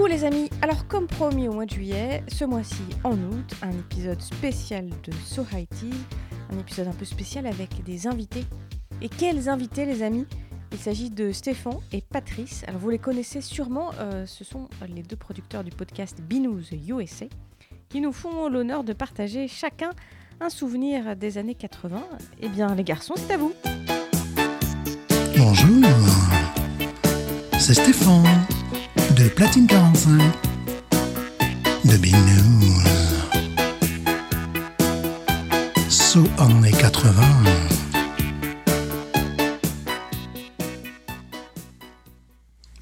Coucou les amis, alors comme promis au mois de juillet, ce mois-ci en août, un épisode spécial de So Tea, un épisode un peu spécial avec des invités. Et quels invités les amis? Il s'agit de Stéphane et Patrice. Alors vous les connaissez sûrement, euh, ce sont les deux producteurs du podcast Binous USA qui nous font l'honneur de partager chacun un souvenir des années 80. Eh bien les garçons, c'est à vous. Bonjour, c'est Stéphane de Platine 45 de Big News. So années 80.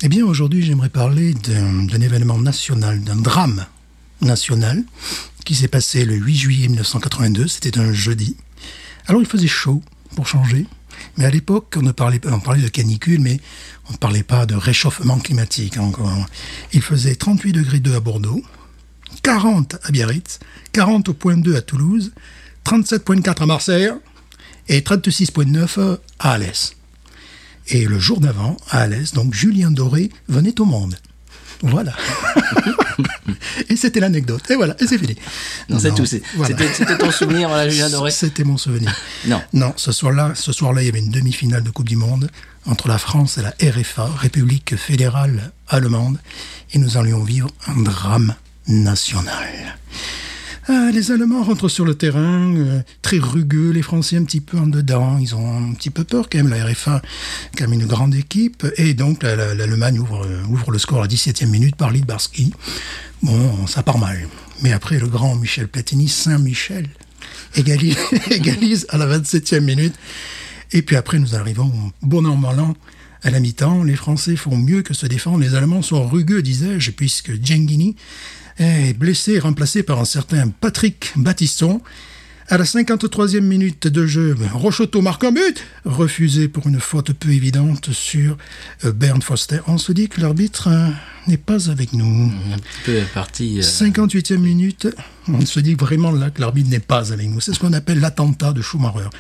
Eh bien, aujourd'hui, j'aimerais parler d'un événement national, d'un drame national qui s'est passé le 8 juillet 1982. C'était un jeudi. Alors, il faisait chaud, pour changer. Mais à l'époque, on, ne parlait, on parlait de canicule, mais on ne parlait pas de réchauffement climatique encore. Il faisait 38 degrés 2 à Bordeaux, 40 à Biarritz, 40 au point 2 à Toulouse, 37.4 à Marseille et 36.9 à Alès. Et le jour d'avant, à Alès, donc Julien Doré venait au monde. Voilà. et c'était l'anecdote. Et voilà, et c'est fini. Non, c'est tout. voilà. C'était ton souvenir, voilà, Julien Doré. C'était mon souvenir. Non. Non, ce soir-là, ce soir-là, il y avait une demi-finale de Coupe du Monde entre la France et la RFA, République fédérale allemande, et nous allions vivre un drame national. Ah, les Allemands rentrent sur le terrain, euh, très rugueux, les Français un petit peu en dedans, ils ont un petit peu peur quand même, la RFA quand même une grande équipe, et donc la- la- l'Allemagne ouvre, euh, ouvre le score à la 17e minute par Lidbarski. Bon, ça part mal. Mais après, le grand Michel Platini, Saint-Michel, égalise, égalise à la 27e minute. Et puis après, nous arrivons, bon an, mal an, à la mi-temps. Les Français font mieux que se défendre. Les Allemands sont rugueux, disais-je, puisque Gengini est blessé et remplacé par un certain Patrick Battiston. À la 53e minute de jeu, Rochoto marque un but, refusé pour une faute peu évidente sur euh, Bernd Foster. On se dit que l'arbitre euh, n'est pas avec nous. Un petit peu parti. euh, 58e minute, on se dit vraiment là que l'arbitre n'est pas avec nous. C'est ce qu'on appelle l'attentat de Schumacher.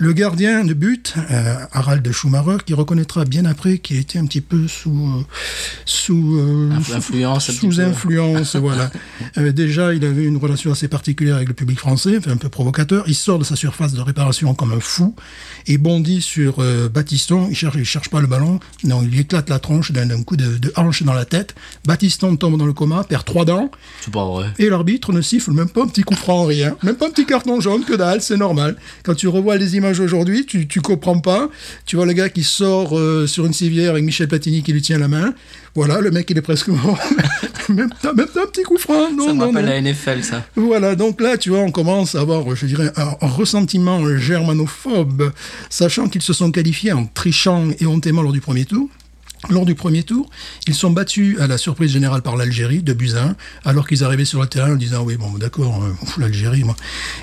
Le gardien de but, euh, Harald de Schumacher, qui reconnaîtra bien après qu'il était un petit peu sous euh, sous euh, sous- influence sous influence, voilà. Euh, déjà, il avait une relation assez particulière avec le public français, enfin, un peu provocateur. Il sort de sa surface de réparation comme un fou et bondit sur Battiston. Il cherche, il cherche pas le ballon, non, il lui éclate la tronche d'un coup de, de hanche dans la tête. Battiston tombe dans le coma, perd trois dents. C'est pas vrai. Et l'arbitre ne siffle même pas un petit coup franc, rien. Même pas un petit carton jaune, que dalle, c'est normal. Quand tu revois les images aujourd'hui, tu, tu comprends pas. Tu vois le gars qui sort euh, sur une civière avec Michel Platini qui lui tient la main. Voilà, le mec il est presque mort. même, pas, même un petit coup franc, non, ça me non, rappelle non. la NFL, ça. Voilà, donc là, tu vois, on commence à avoir, je dirais, un, un ressentiment germanophobe, sachant qu'ils se sont qualifiés en trichant et hontément lors du premier tour. Lors du premier tour, ils sont battus à la surprise générale par l'Algérie, de un, alors qu'ils arrivaient sur le terrain en disant oui bon d'accord euh, l'Algérie moi.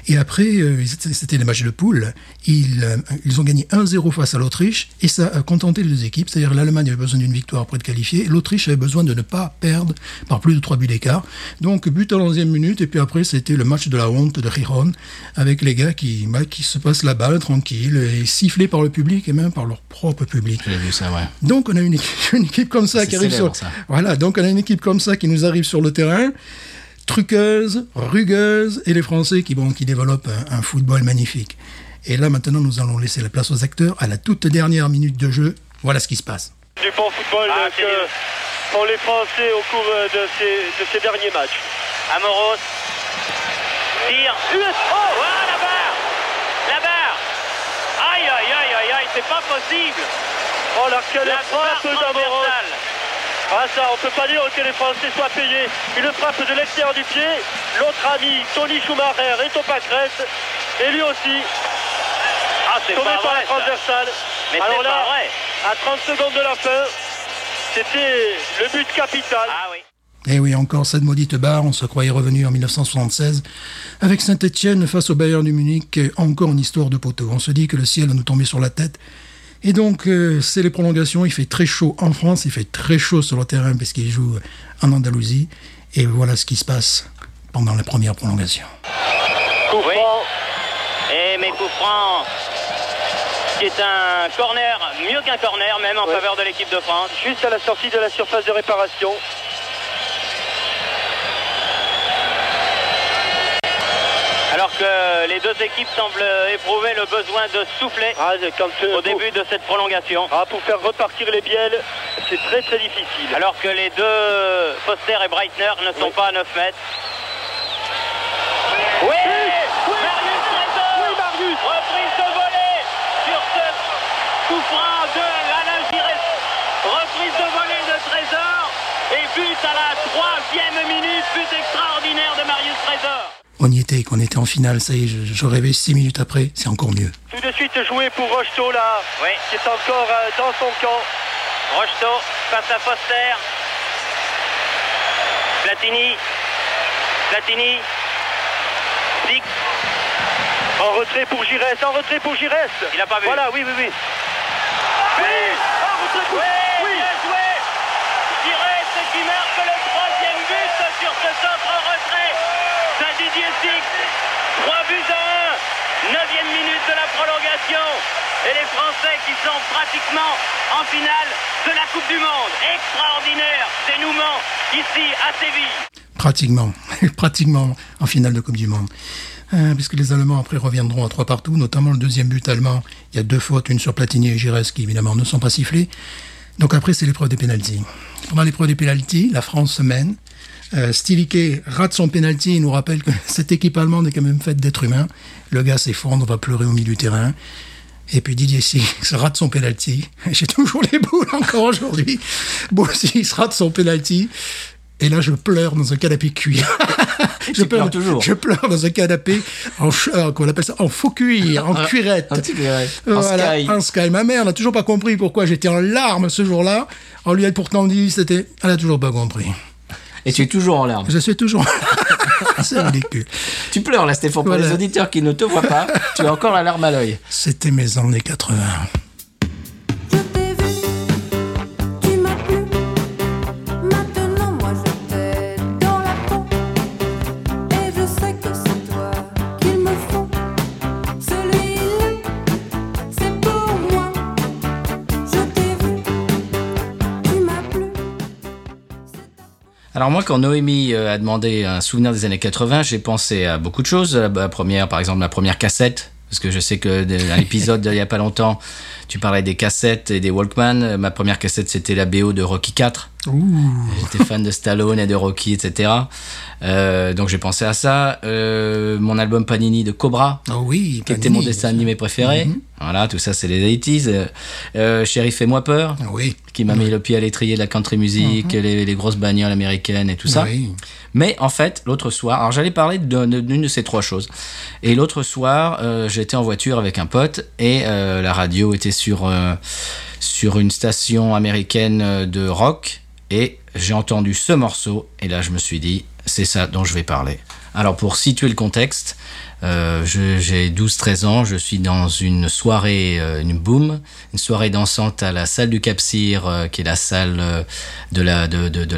Et après euh, c'était- c'était les matchs de poule, ils euh, ils ont gagné 1-0 face à l'Autriche et ça a contenté les deux équipes, c'est-à-dire l'Allemagne avait besoin d'une victoire pour être qualifiée, l'Autriche avait besoin de ne pas perdre par plus de 3 buts d'écart. Donc but à la 11e minute et puis après c'était le match de la honte de Giron avec les gars qui bah, qui se passent la balle tranquille et sifflés par le public et même par leur propre public. J'ai vu ça, ouais. Donc on a une équipe, une équipe comme ça C'est qui arrive célèbre, sur ça. voilà donc on a une équipe comme ça qui nous arrive sur le terrain truqueuse, rugueuse et les Français qui bon qui développent un, un football magnifique. Et là maintenant nous allons laisser la place aux acteurs à la toute dernière minute de jeu. Voilà ce qui se passe. du bon football Ah, euh, que les Français au cours euh, de ces, de ces derniers matchs. Amoros. Tire. Oh, voilà la barre La barre Aïe, aïe, aïe, aïe, aïe, c'est pas possible Oh là, quelle La frappe d'Amoros Ah ça, on peut pas dire que les Français soient payés. Une frappe de l'extérieur du pied. L'autre ami, Tony Schumacher, est au pâquerette. Et lui aussi, Ah, c'est tombé pas par vrai, la transversale. Mais Alors c'est là, pas vrai à 30 secondes de la fin, c'était le but capital. Ah oui. Et oui, encore cette maudite barre, on se croyait revenu en 1976 avec Saint-Etienne face au Bayern du Munich, encore une histoire de poteau. On se dit que le ciel va nous tomber sur la tête. Et donc, euh, c'est les prolongations, il fait très chaud en France, il fait très chaud sur le terrain parce qu'il joue en Andalousie. Et voilà ce qui se passe pendant la première prolongation. Coup Oui. franc. Et mes coups francs, qui est un corner, mieux qu'un corner même en Ouais. faveur de l'équipe de France. Juste à la sortie de la surface de réparation. Alors que les deux équipes semblent éprouver le besoin de souffler Ah, quand, euh, au début de cette prolongation. Ah, pour faire repartir les bielles, c'est très très difficile. Alors que les deux Foster et Breitner ne sont pas à 9 mètres. Oui, Marius Trésor Oui, Marius Reprise de volée sur ce coup franc de Alain Giresse. Reprise de volée de Trésor et but à la troisième minute, but extraordinaire de Marius Trésor. On y était, qu'on était en finale, ça y est, je, je rêvais six minutes après, c'est encore mieux. Tout de suite joué pour Rocheteau là, Oui, qui est encore euh, dans son camp. Rocheteau face à Foster. Platini. Platini. Dix. En retrait pour Giresse, en retrait pour Giresse. Il a pas vu. Voilà, oui, oui, oui. Oui, en retrait pour... Oui, Oui, bien joué Giresse qui marque le troisième but sur ce centre en retrait Six. 3 buts à 1. Neuvième minute de la prolongation. Et les Français qui sont pratiquement en finale de la Coupe du Monde. Extraordinaire dénouement ici à Séville. Pratiquement, pratiquement en finale de Coupe du Monde. Euh, puisque les Allemands après reviendront à trois partout, notamment le deuxième but allemand. Il y a deux fautes, une sur Platini et Giresse qui évidemment ne sont pas sifflées. Donc après c'est l'épreuve des pénalties. Pendant l'épreuve des pénalties, la France se mène. Euh, Stilike rate son pénalty, il nous rappelle que cette équipe allemande est quand même faite d'êtres humains. Le gars s'effondre, va pleurer au milieu du terrain. Et puis Didier Six rate son penalty. J'ai toujours les boules encore aujourd'hui. Bon, Six rate son penalty. Et là, je pleure dans un canapé cuir. je tu pleures toujours. Je pleure dans un canapé en, ch- euh, qu'on appelle ça, en faux cuir, en cuirette. Un petit peu, ouais. En Voilà, sky. en sky. Ma mère n'a toujours pas compris pourquoi j'étais en larmes ce jour-là. On lui a pourtant dit, c'était, elle a toujours pas compris. Et tu es toujours en larmes. Je suis toujours, c'est ridicule. Tu pleures là, Stéphane. Pour Voilà. les auditeurs qui ne te voient pas, tu as encore la larme à l'œil. C'était mes années 80. Alors moi, quand Noémie euh, a demandé un souvenir des années 80, j'ai pensé à beaucoup de choses. La, première, par exemple, la première cassette. Parce que je sais que dans un épisode d'il y a pas longtemps, tu parlais des cassettes et des Walkman. Ma première cassette, c'était la BO de Rocky 4. J'étais fan de Stallone et de Rocky, etc. Euh, donc j'ai pensé à ça. Euh, mon album Panini de Cobra, Oh oui, qui était mon dessin animé préféré. Voilà, tout ça, c'est les 80s. Euh, euh, Chéri, fais-moi peur, Ah Oui, qui m'a mis le pied à l'étrier de la country music, les, les grosses bagnoles américaines et tout ça. oui. Mais en fait, l'autre soir, alors j'allais parler d'une de ces trois choses. Et l'autre soir, j'étais en voiture avec un pote et la radio était sur, sur une station américaine de rock j'ai entendu ce morceau et là je me suis dit, c'est ça dont je vais parler. Alors pour situer le contexte, euh, j'ai 12-13 ans, je suis dans une soirée, euh, une boom, une soirée dansante à la salle du Cap Cyr, euh, qui est la salle euh, de, la,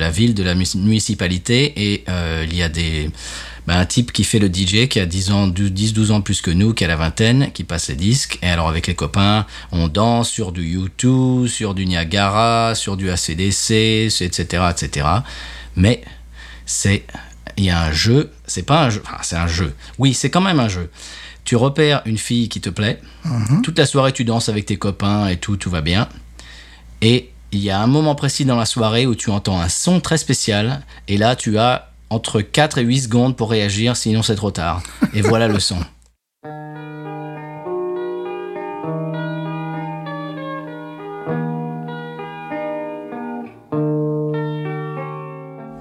ville, de la municipalité, et il y a des, bah, un type qui fait le DJ, qui a 10 ans, 10-12 ans plus que nous, qui a la vingtaine, qui passe les disques, et alors avec les copains, on danse sur du U2, sur du Niagara, sur du ACDC, etc., etc. Mais c'est il y a un jeu, c'est pas un jeu, enfin, c'est un jeu. Oui, c'est quand même un jeu. Tu repères une fille qui te plaît, toute la soirée tu danses avec tes copains et tout, tout va bien. Et il y a un moment précis dans la soirée où tu entends un son très spécial, et là tu as entre 4 et 8 secondes pour réagir, sinon c'est trop tard. Et voilà le son.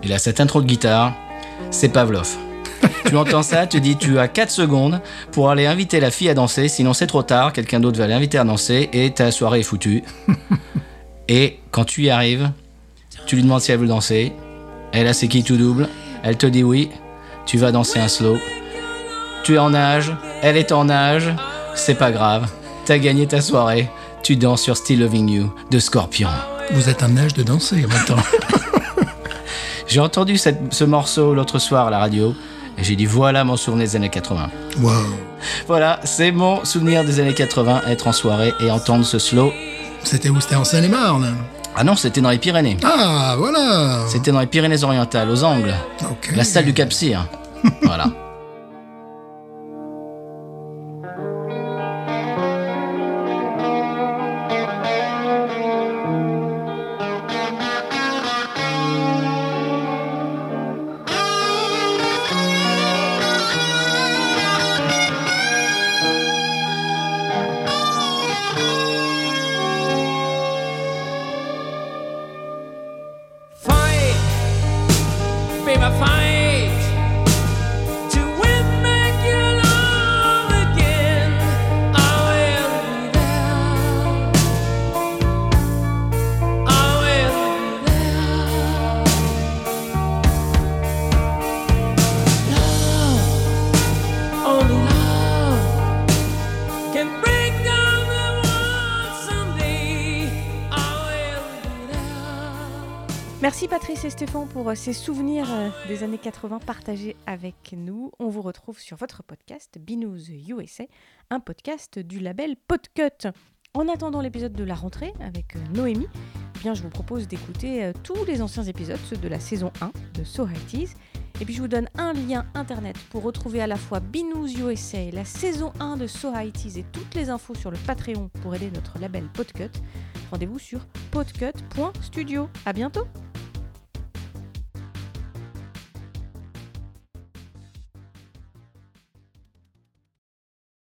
Il a cette intro de guitare, c'est Pavlov. tu entends ça, tu dis tu as 4 secondes pour aller inviter la fille à danser, sinon c'est trop tard, quelqu'un d'autre va l'inviter à danser et ta soirée est foutue. et quand tu y arrives, tu lui demandes si elle veut danser, elle a ses qui tout double, elle te dit oui, tu vas danser un slow. Tu es en âge, elle est en âge, c'est pas grave, t'as gagné ta soirée, tu danses sur Still Loving You de Scorpion. Vous êtes en âge de danser temps. J'ai entendu cette- ce morceau l'autre soir à la radio et j'ai dit voilà mon souvenir des années 80. Wow. Voilà, c'est mon souvenir des années 80, être en soirée et entendre ce slow. C'était où? C'était en Seine-et-Marne. Ah non, c'était dans les Pyrénées. Ah, voilà. C'était dans les Pyrénées orientales, aux Angles. La salle du Cap Cyr. voilà. gonna find Merci Patrice et Stéphane pour euh, ces souvenirs euh, des années 80 partagés avec nous. On vous retrouve sur votre podcast Binous USA, un podcast du label Podcut. En attendant l'épisode de la rentrée avec euh, Noémie, eh bien je vous propose d'écouter tous les anciens épisodes, de la saison 1 de So High Et puis je vous donne un lien internet pour retrouver à la fois Binous USA, la saison 1 de So High et toutes les infos sur le Patreon pour aider notre label Podcut. Rendez-vous sur podcut.studio. À bientôt!